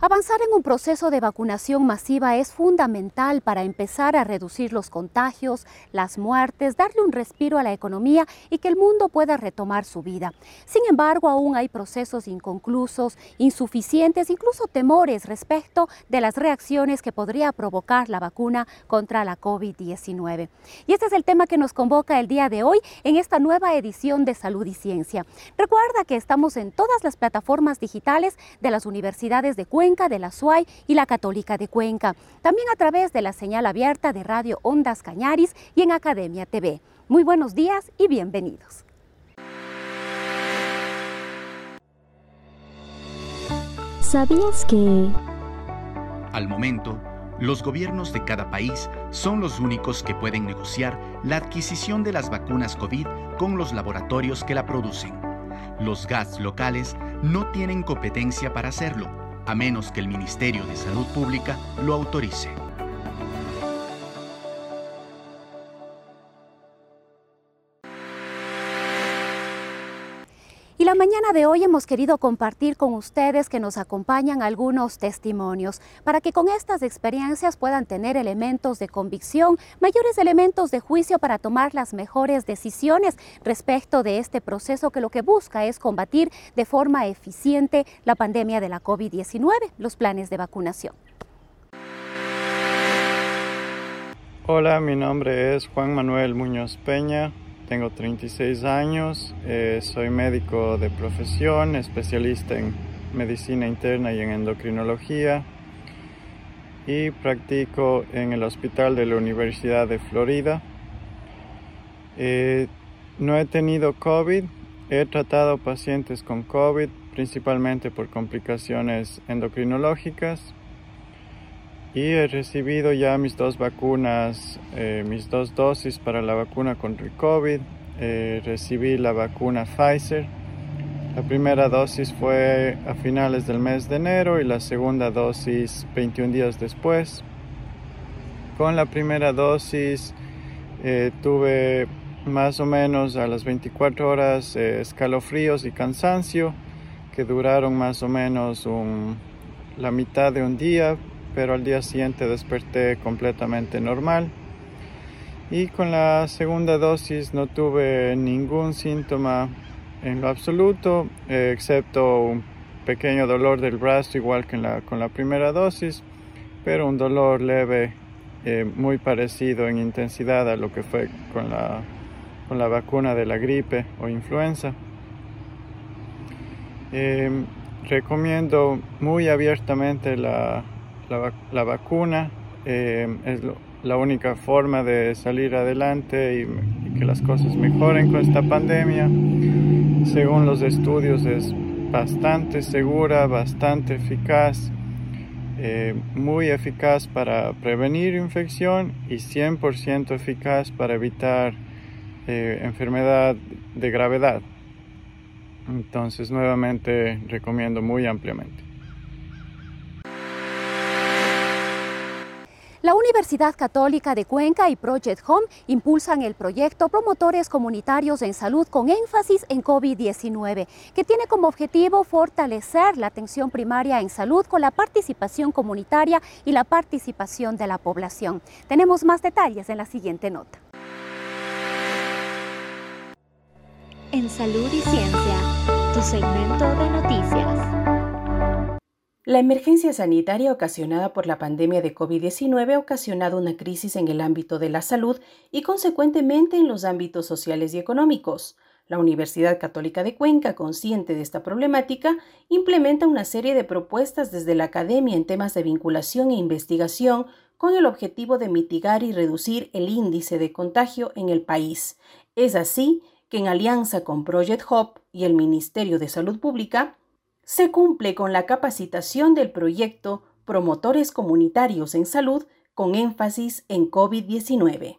Avanzar en un proceso de vacunación masiva es fundamental para empezar a reducir los contagios, las muertes, darle un respiro a la economía y que el mundo pueda retomar su vida. Sin embargo, aún hay procesos inconclusos, insuficientes, incluso temores respecto de las reacciones que podría provocar la vacuna contra la COVID-19. Y este es el tema que nos convoca el día de hoy en esta nueva edición de Salud y Ciencia. Recuerda que estamos en todas las plataformas digitales de las universidades de Cuenca, de la SUAY y la Católica de Cuenca. También a través de la señal abierta de Radio Ondas Cañaris y en Academia TV. Muy buenos días y bienvenidos. ¿Sabías que... Al momento, los gobiernos de cada país son los únicos que pueden negociar la adquisición de las vacunas COVID con los laboratorios que la producen. Los GATS locales no tienen competencia para hacerlo a menos que el Ministerio de Salud Pública lo autorice. La mañana de hoy hemos querido compartir con ustedes que nos acompañan algunos testimonios para que con estas experiencias puedan tener elementos de convicción, mayores elementos de juicio para tomar las mejores decisiones respecto de este proceso que lo que busca es combatir de forma eficiente la pandemia de la COVID-19, los planes de vacunación. Hola, mi nombre es Juan Manuel Muñoz Peña, tengo 36 años, eh, soy médico de profesión, especialista en medicina interna y en endocrinología y practico en el hospital de la Universidad de Florida. Eh, no he tenido COVID, he tratado pacientes con COVID principalmente por complicaciones endocrinológicas y he recibido ya mis dos vacunas, eh, mis dos dosis para la vacuna contra el COVID. Eh, recibí la vacuna Pfizer. La primera dosis fue a finales del mes de enero y la segunda dosis 21 días después. Con la primera dosis eh, tuve más o menos a las 24 horas escalofríos y cansancio que duraron más o menos la mitad de un día, pero al día siguiente desperté completamente normal. Y con la segunda dosis no tuve ningún síntoma en lo absoluto, excepto un pequeño dolor del brazo, igual que con la primera dosis, pero un dolor leve, eh, muy parecido en intensidad a lo que fue con la, con la vacuna de la gripe o influenza. Eh, recomiendo muy abiertamente la, la, vacuna eh, es la única forma de salir adelante y, que las cosas mejoren con esta pandemia. Según los estudios es bastante segura, bastante eficaz, eh, muy eficaz para prevenir infección y 100% eficaz para evitar eh, enfermedad de gravedad. Entonces nuevamente recomiendo muy ampliamente. La Universidad Católica de Cuenca y Project Home impulsan el proyecto Promotores Comunitarios en Salud con énfasis en COVID-19, que tiene como objetivo fortalecer la atención primaria en salud con la participación comunitaria y la participación de la población. Tenemos más detalles en la siguiente nota. En Salud y Ciencia, tu segmento de noticias. La emergencia sanitaria ocasionada por la pandemia de COVID-19 ha ocasionado una crisis en el ámbito de la salud y consecuentemente en los ámbitos sociales y económicos. La Universidad Católica de Cuenca, consciente de esta problemática, implementa una serie de propuestas desde la academia en temas de vinculación e investigación con el objetivo de mitigar y reducir el índice de contagio en el país. Es así que en alianza con Project Hop y el Ministerio de Salud Pública, se cumple con la capacitación del proyecto Promotores Comunitarios en Salud con énfasis en COVID-19.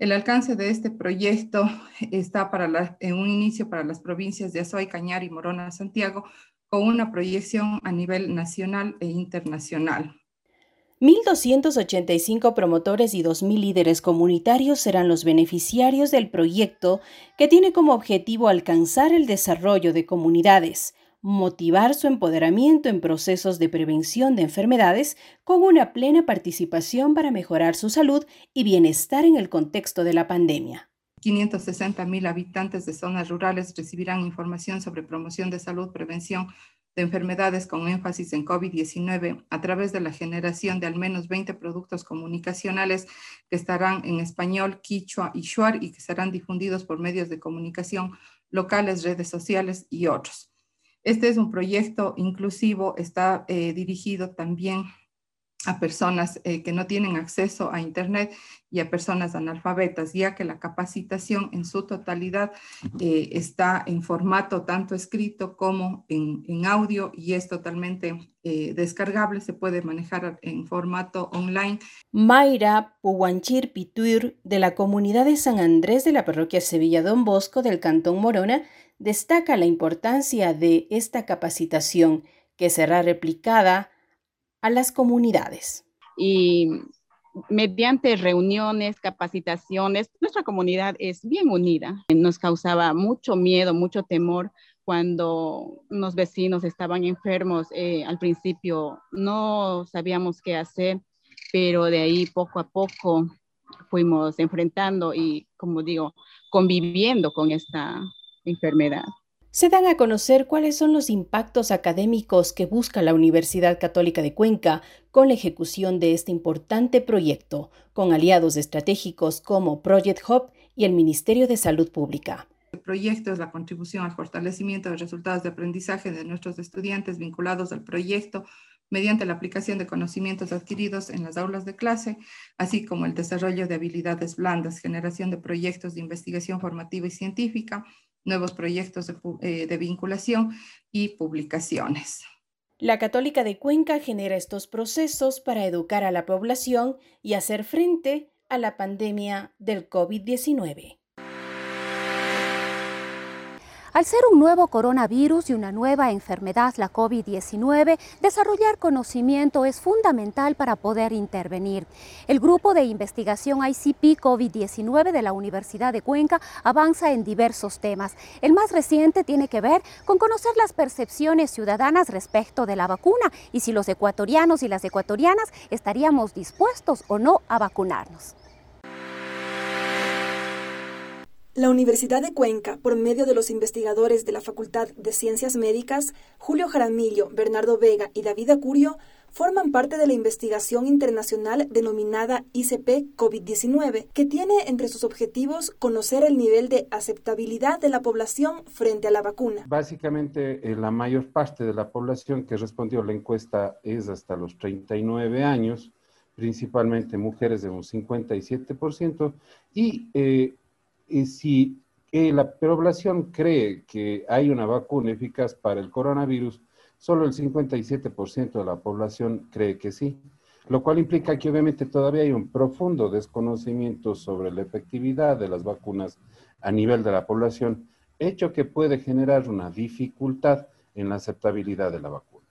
El alcance de este proyecto está para en un inicio para las provincias de Azuay, Cañar y Morona, Santiago, con una proyección a nivel nacional e internacional. 1.285 promotores y 2.000 líderes comunitarios serán los beneficiarios del proyecto que tiene como objetivo alcanzar el desarrollo de comunidades, motivar su empoderamiento en procesos de prevención de enfermedades con una plena participación para mejorar su salud y bienestar en el contexto de la pandemia. 560 mil habitantes de zonas rurales recibirán información sobre promoción de salud, prevención de enfermedades con énfasis en COVID-19 a través de la generación de al menos 20 productos comunicacionales que estarán en español, quichua y shuar y que serán difundidos por medios de comunicación locales, redes sociales y otros. Este es un proyecto inclusivo, está eh, dirigido también a personas eh, que no tienen acceso a Internet y a personas analfabetas, ya que la capacitación en su totalidad eh, está en formato tanto escrito como en, audio y es totalmente eh, descargable, se puede manejar en formato online. Mayra Puwanchir Pituir, de la comunidad de San Andrés de la parroquia Sevilla Don Bosco del Cantón Morona, destaca la importancia de esta capacitación que será replicada a las comunidades. Y mediante reuniones, capacitaciones, nuestra comunidad es bien unida. Nos causaba mucho miedo, mucho temor cuando unos vecinos estaban enfermos. Eh, al principio no sabíamos qué hacer, pero de ahí poco a poco fuimos enfrentando y, como digo, conviviendo con esta enfermedad se dan a conocer cuáles son los impactos académicos que busca la Universidad Católica de Cuenca con la ejecución de este importante proyecto, con aliados estratégicos como Project Hub y el Ministerio de Salud Pública. El proyecto es la contribución al fortalecimiento de resultados de aprendizaje de nuestros estudiantes vinculados al proyecto mediante la aplicación de conocimientos adquiridos en las aulas de clase, así como el desarrollo de habilidades blandas, generación de proyectos de investigación formativa y científica, nuevos proyectos eh, de, vinculación y publicaciones. La Católica de Cuenca genera estos procesos para educar a la población y hacer frente a la pandemia del COVID-19. Al ser un nuevo coronavirus y una nueva enfermedad, la COVID-19, desarrollar conocimiento es fundamental para poder intervenir. El grupo de investigación ICP COVID-19 de la Universidad de Cuenca avanza en diversos temas. El más reciente tiene que ver con conocer las percepciones ciudadanas respecto de la vacuna y si los ecuatorianos y las ecuatorianas estaríamos dispuestos o no a vacunarnos. La Universidad de Cuenca, por medio de los investigadores de la Facultad de Ciencias Médicas, Julio Jaramillo, Bernardo Vega y David Acurio, forman parte de la investigación internacional denominada ICP COVID-19, que tiene entre sus objetivos conocer el nivel de aceptabilidad de la población frente a la vacuna. Básicamente, eh, la mayor parte de la población que respondió a la encuesta es hasta los 39 años, principalmente mujeres de un 57%, y eh, y si la población cree que hay una vacuna eficaz para el coronavirus, solo el 57% de la población cree que sí, lo cual implica que obviamente todavía hay un profundo desconocimiento sobre la efectividad de las vacunas a nivel de la población, hecho que puede generar una dificultad en la aceptabilidad de la vacuna.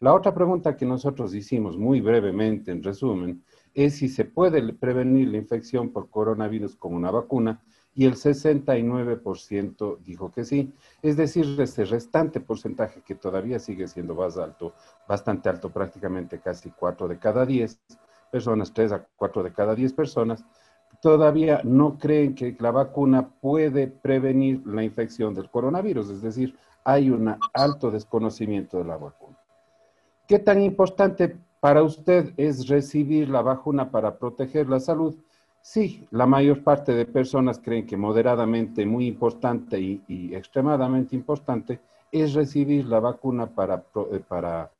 La otra pregunta que nosotros hicimos muy brevemente, en resumen, es si se puede prevenir la infección por coronavirus con una vacuna y el 69% dijo que sí. Es decir, ese restante porcentaje que todavía sigue siendo más alto, bastante alto, prácticamente casi 4 de cada 10 personas, 3 a 4 de cada 10 personas, todavía no creen que la vacuna puede prevenir la infección del coronavirus, es decir, hay un alto desconocimiento de la vacuna. ¿Qué tan importante para usted es recibir la vacuna para proteger la salud? Sí, la mayor parte de personas creen que moderadamente muy importante y, extremadamente importante es recibir la vacuna para, eh, para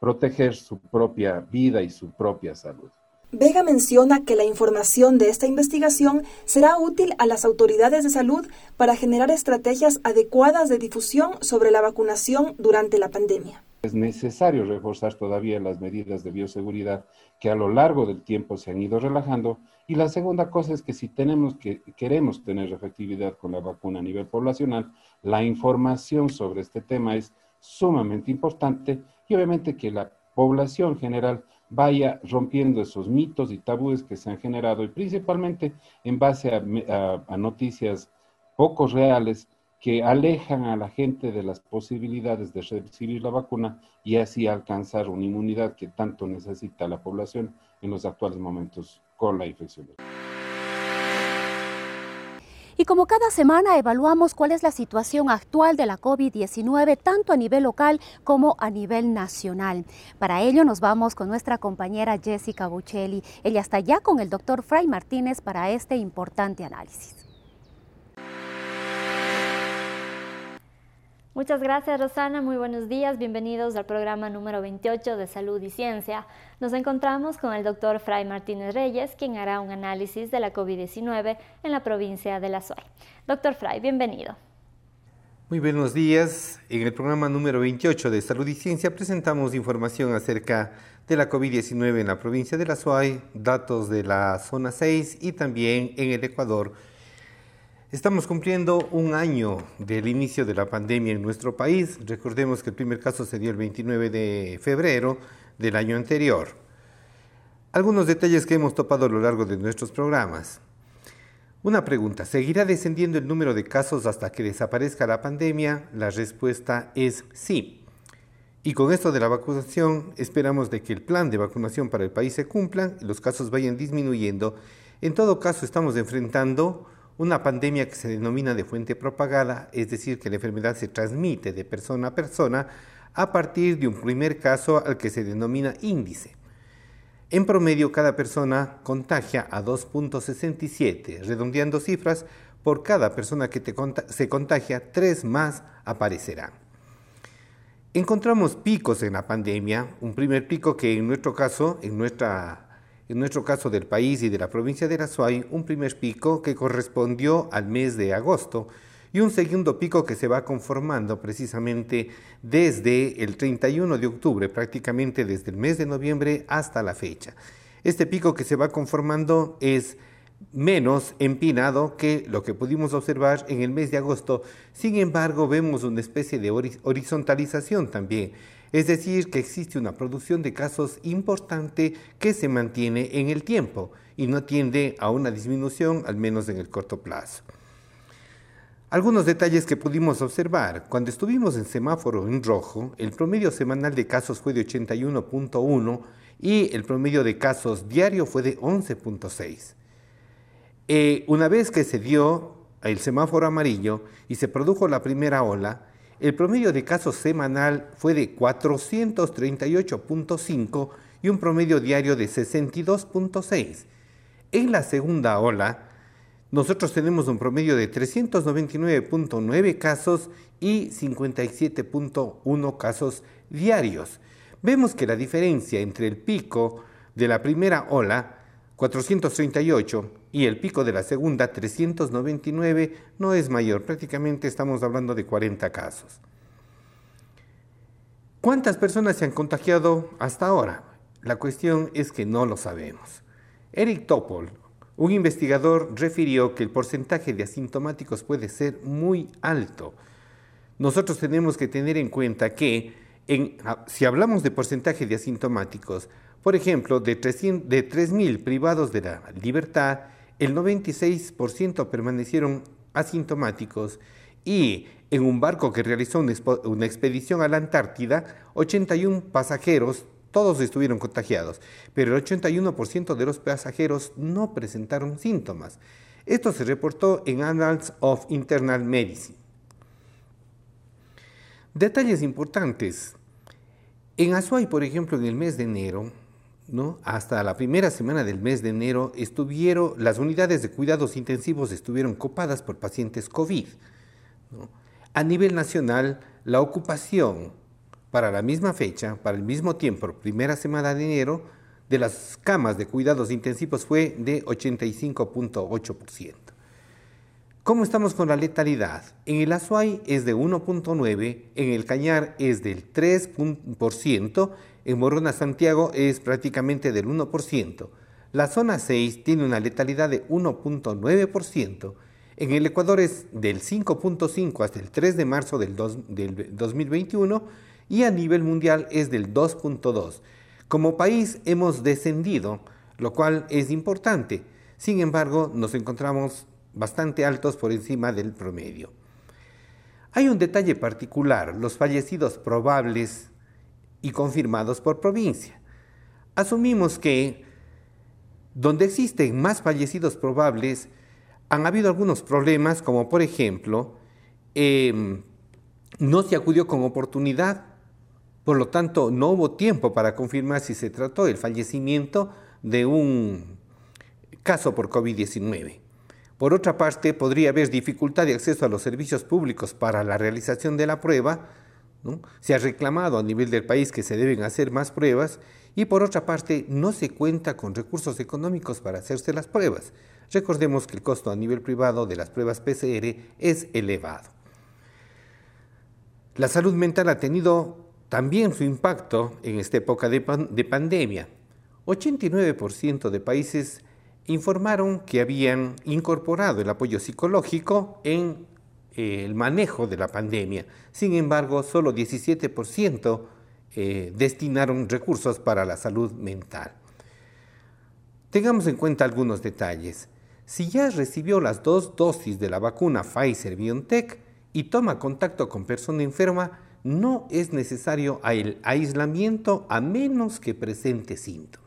proteger su propia vida y su propia salud. Vega menciona que la información de esta investigación será útil a las autoridades de salud para generar estrategias adecuadas de difusión sobre la vacunación durante la pandemia. Es necesario reforzar todavía las medidas de bioseguridad que a lo largo del tiempo se han ido relajando. Y la segunda cosa es que si tenemos que, queremos tener efectividad con la vacuna a nivel poblacional, la información sobre este tema es sumamente importante y obviamente que la población general vaya rompiendo esos mitos y tabúes que se han generado y principalmente en base a, noticias poco reales que alejan a la gente de las posibilidades de recibir la vacuna y así alcanzar una inmunidad que tanto necesita la población en los actuales momentos con la infección. Y como cada semana evaluamos cuál es la situación actual de la COVID-19, tanto a nivel local como a nivel nacional. Para ello nos vamos con nuestra compañera Jessica Buccelli. Ella está ya con el doctor Fray Martínez para este importante análisis. Muchas gracias Rosana, muy buenos días, bienvenidos al programa número 28 de Salud y Ciencia. Nos encontramos con el doctor Fray Martínez Reyes, quien hará un análisis de la COVID-19 en la provincia de La Suay. Doctor Fray, bienvenido. Muy buenos días. En el programa número 28 de Salud y Ciencia presentamos información acerca de la COVID-19 en la provincia de La Suay, datos de la zona 6 y también en el Ecuador Estamos cumpliendo un año del inicio de la pandemia en nuestro país. Recordemos que el primer caso se dio el 29 de febrero del año anterior. Algunos detalles que hemos topado a lo largo de nuestros programas. Una pregunta, ¿seguirá descendiendo el número de casos hasta que desaparezca la pandemia? La respuesta es sí. Y con esto de la vacunación, esperamos de que el plan de vacunación para el país se cumpla y los casos vayan disminuyendo. En todo caso, estamos enfrentando una pandemia que se denomina de fuente propagada, es decir, que la enfermedad se transmite de persona a persona a partir de un primer caso al que se denomina índice. En promedio, cada persona contagia a 2.67, redondeando cifras, por cada persona que se contagia, tres más aparecerán. Encontramos picos en la pandemia, un primer pico que en nuestro caso, en nuestra en nuestro caso del país y de la provincia de Azuay, un primer pico que correspondió al mes de agosto y un segundo pico que se va conformando precisamente desde el 31 de octubre, prácticamente desde el mes de noviembre hasta la fecha. Este pico que se va conformando es menos empinado que lo que pudimos observar en el mes de agosto. Sin embargo, vemos una especie de horizontalización también es decir, que existe una producción de casos importante que se mantiene en el tiempo y no tiende a una disminución, al menos en el corto plazo. Algunos detalles que pudimos observar. Cuando estuvimos en semáforo en rojo, el promedio semanal de casos fue de 81.1 y el promedio de casos diario fue de 11.6. Eh, una vez que se dio el semáforo amarillo y se produjo la primera ola, el promedio de casos semanal fue de 438.5 y un promedio diario de 62.6. En la segunda ola, nosotros tenemos un promedio de 399.9 casos y 57.1 casos diarios. Vemos que la diferencia entre el pico de la primera ola, 438, y el pico de la segunda, 399, no es mayor, prácticamente estamos hablando de 40 casos. ¿Cuántas personas se han contagiado hasta ahora? La cuestión es que no lo sabemos. Eric Topol, un investigador, refirió que el porcentaje de asintomáticos puede ser muy alto. Nosotros tenemos que tener en cuenta que si hablamos de porcentaje de asintomáticos, por ejemplo, de 3.000 privados de la libertad, el 96% permanecieron asintomáticos y en un barco que realizó una expedición a la Antártida, 81 pasajeros, todos estuvieron contagiados, pero el 81% de los pasajeros no presentaron síntomas. Esto se reportó en Annals of Internal Medicine. Detalles importantes. En Azuay, por ejemplo, en el mes de enero, hasta la primera semana del mes de enero estuvieron, las unidades de cuidados intensivos estuvieron copadas por pacientes COVID. A nivel nacional, la ocupación para la misma fecha, para el mismo tiempo, primera semana de enero, de las camas de cuidados intensivos fue de 85.8%. ¿Cómo estamos con la letalidad? En el Azuay es de 1.9, en el Cañar es del 3%, en Morona Santiago es prácticamente del 1%. La zona 6 tiene una letalidad de 1.9%. En el Ecuador es del 5.5 hasta el 3 de marzo del, del 2021 y a nivel mundial es del 2.2. Como país hemos descendido, lo cual es importante. Sin embargo, nos encontramos bastante altos por encima del promedio. Hay un detalle particular, los fallecidos probables y confirmados por provincia. Asumimos que donde existen más fallecidos probables, han habido algunos problemas, como por ejemplo, em, no se acudió con oportunidad, por lo tanto no hubo tiempo para confirmar si se trató del fallecimiento de un caso por COVID-19. Por otra parte, podría haber dificultad de acceso a los servicios públicos para la realización de la prueba. Se ha reclamado a nivel del país que se deben hacer más pruebas y por otra parte, no se cuenta con recursos económicos para hacerse las pruebas. Recordemos que el costo a nivel privado de las pruebas PCR es elevado. La salud mental ha tenido también su impacto en esta época de, de pandemia. 89% de países informaron que habían incorporado el apoyo psicológico en eh, el manejo de la pandemia. Sin embargo, solo 17% eh, destinaron recursos para la salud mental. Tengamos en cuenta algunos detalles. Si ya recibió las dos dosis de la vacuna Pfizer BioNTech y toma contacto con persona enferma, no es necesario el aislamiento a menos que presente síntomas.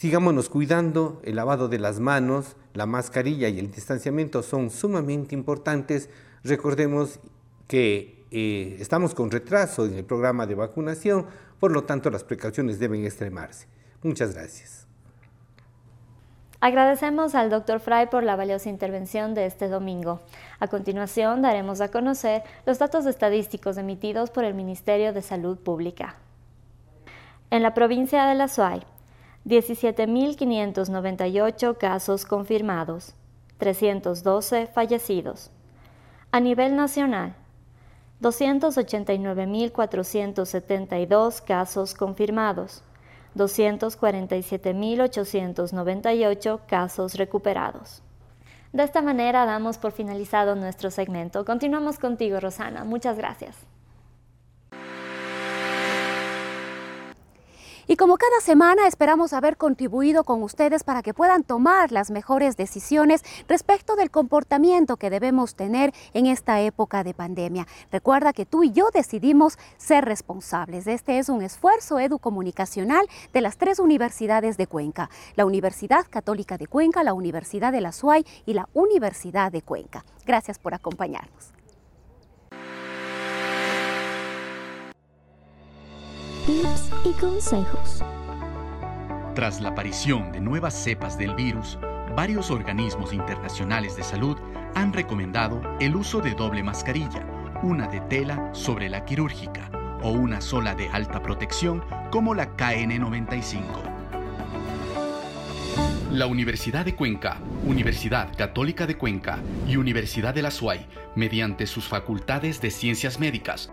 Sigámonos cuidando, el lavado de las manos, la mascarilla y el distanciamiento son sumamente importantes. Recordemos que eh, estamos con retraso en el programa de vacunación, por lo tanto las precauciones deben extremarse. Muchas gracias. Agradecemos al Dr. Fry por la valiosa intervención de este domingo. A continuación daremos a conocer los datos estadísticos emitidos por el Ministerio de Salud Pública. En la provincia de La Suay, 17.598 casos confirmados, 312 fallecidos. A nivel nacional, 289.472 casos confirmados, 247.898 casos recuperados. De esta manera damos por finalizado nuestro segmento. Continuamos contigo, Rosana. Muchas gracias. Y como cada semana esperamos haber contribuido con ustedes para que puedan tomar las mejores decisiones respecto del comportamiento que debemos tener en esta época de pandemia. Recuerda que tú y yo decidimos ser responsables. Este es un esfuerzo educomunicacional de las tres universidades de Cuenca, la Universidad Católica de Cuenca, la Universidad de la SUAY y la Universidad de Cuenca. Gracias por acompañarnos. Tips y consejos. Tras la aparición de nuevas cepas del virus, varios organismos internacionales de salud han recomendado el uso de doble mascarilla, una de tela sobre la quirúrgica o una sola de alta protección como la KN95. La Universidad de Cuenca, Universidad Católica de Cuenca y Universidad de la SUAY, mediante sus facultades de ciencias médicas,